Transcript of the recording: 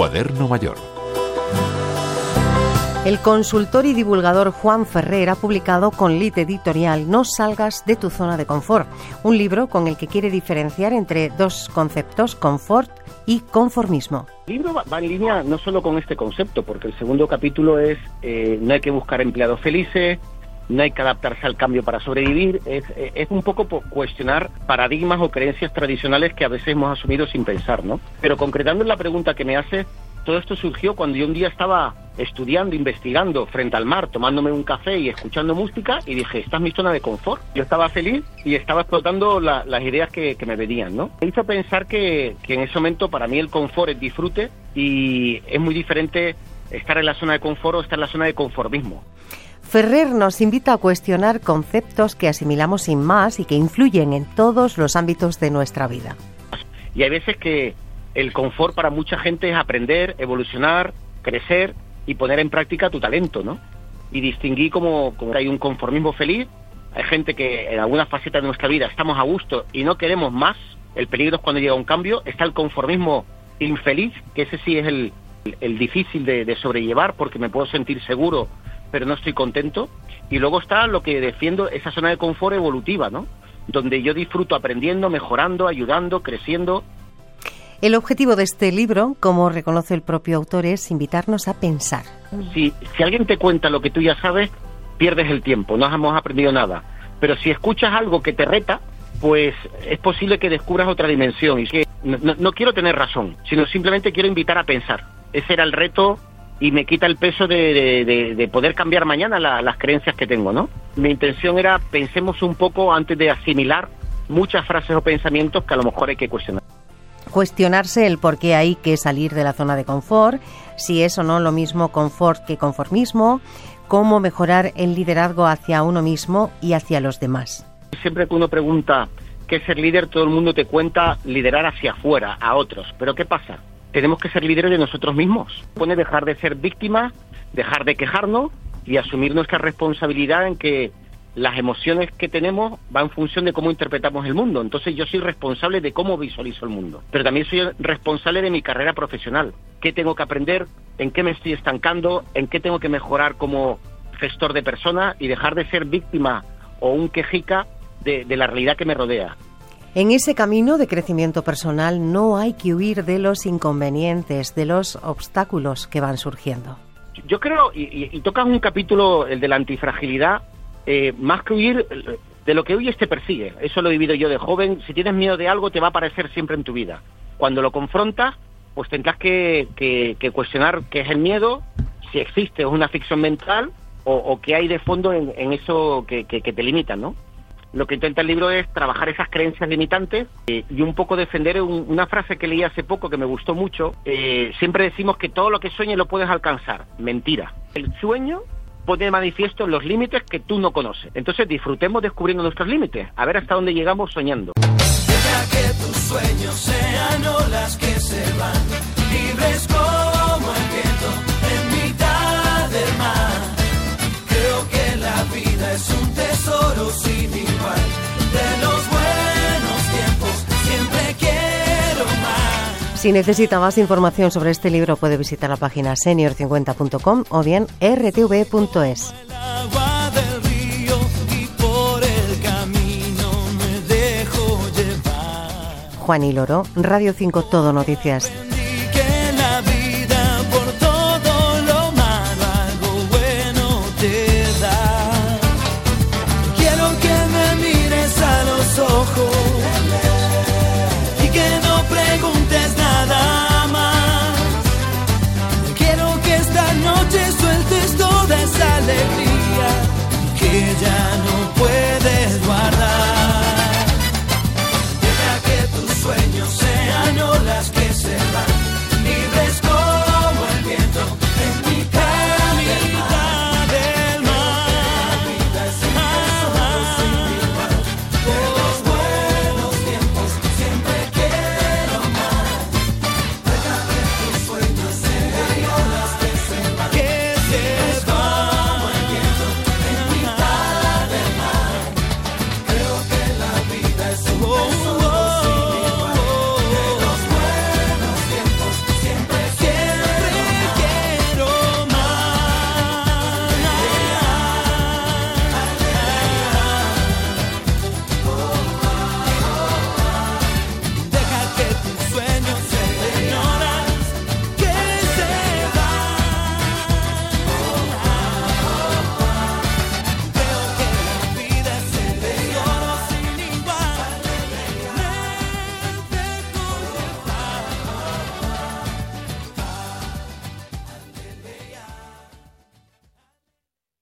Cuaderno Mayor. El consultor y divulgador Juan Ferrer ha publicado con Lit Editorial No salgas de tu zona de confort, un libro con el que quiere diferenciar entre dos conceptos, confort y conformismo. El libro va en línea no solo con este concepto, porque el segundo capítulo es eh, no hay que buscar empleados felices, no hay que adaptarse al cambio para sobrevivir, es, un poco cuestionar paradigmas o creencias tradicionales que a veces hemos asumido sin pensar, ¿no? Pero concretando en la pregunta que me hace, todo esto surgió cuando yo un día estaba estudiando, investigando frente al mar, tomándome un café y escuchando música y dije, esta es mi zona de confort. Yo estaba feliz y estaba explotando las ideas que, me venían, ¿no? Me hizo pensar que, que en ese momento para mí el confort es disfrute y es muy diferente estar en la zona de confort o estar en la zona de conformismo. Ferrer nos invita a cuestionar conceptos que asimilamos sin más y que influyen en todos los ámbitos de nuestra vida. Y hay veces que el confort para mucha gente es aprender, evolucionar, crecer y poner en práctica tu talento, ¿no? Y distinguir como, hay un conformismo feliz, hay gente que en algunas facetas de nuestra vida estamos a gusto y no queremos más, el peligro es cuando llega un cambio, está el conformismo infeliz, que ese sí es el, difícil de sobrellevar porque me puedo sentir seguro pero no estoy contento. Y luego está lo que defiendo, esa zona de confort evolutiva, ¿no? Donde yo disfruto aprendiendo, mejorando, ayudando, creciendo. El objetivo de este libro, como reconoce el propio autor, es invitarnos a pensar. Si, si alguien te cuenta lo que tú ya sabes, pierdes el tiempo, no hemos aprendido nada. Pero si escuchas algo que te reta, pues es posible que descubras otra dimensión. Y que no, no quiero tener razón, sino simplemente quiero invitar a pensar. Ese era el reto y me quita el peso de, poder cambiar mañana las creencias que tengo, ¿no? Mi intención era pensemos un poco antes de asimilar muchas frases o pensamientos que a lo mejor hay que cuestionar. Cuestionarse el por qué hay que salir de la zona de confort, si es o no lo mismo confort que conformismo, cómo mejorar el liderazgo hacia uno mismo y hacia los demás. Siempre que uno pregunta qué es ser líder, todo el mundo te cuenta liderar hacia afuera, a otros. Pero ¿qué pasa? Tenemos que ser líderes de nosotros mismos. Pone dejar de ser víctimas, dejar de quejarnos y asumir nuestra responsabilidad en que las emociones que tenemos van en función de cómo interpretamos el mundo. Entonces yo soy responsable de cómo visualizo el mundo. Pero también soy responsable de mi carrera profesional. ¿Qué tengo que aprender? ¿En qué me estoy estancando? ¿En qué tengo que mejorar como gestor de personas? Y dejar de ser víctima o un quejica de, de la realidad que me rodea. En ese camino de crecimiento personal no hay que huir de los inconvenientes, de los obstáculos que van surgiendo. Yo creo, y, tocas un capítulo, el de la antifragilidad, eh, más que huir, de lo que huyes te persigue. Eso lo he vivido yo de joven. Si tienes miedo de algo, te va a aparecer siempre en tu vida. Cuando lo confrontas, pues tendrás que, cuestionar qué es el miedo, si existe, es una ficción mental, o, qué hay de fondo en, eso que, que te limita, ¿no? Lo que intenta el libro es trabajar esas creencias limitantes eh, y un poco defender una frase que leí hace poco que me gustó mucho. Eh, siempre decimos que todo lo que sueñes lo puedes alcanzar. Mentira. El sueño pone de manifiesto los límites que tú no conoces. Entonces disfrutemos descubriendo nuestros límites, a ver hasta dónde llegamos soñando. que tus sueños sean que Si necesita más información sobre este libro puede visitar la página senior50.com o bien rtv.es. Juan y Loro, Radio 5 Todo Noticias. down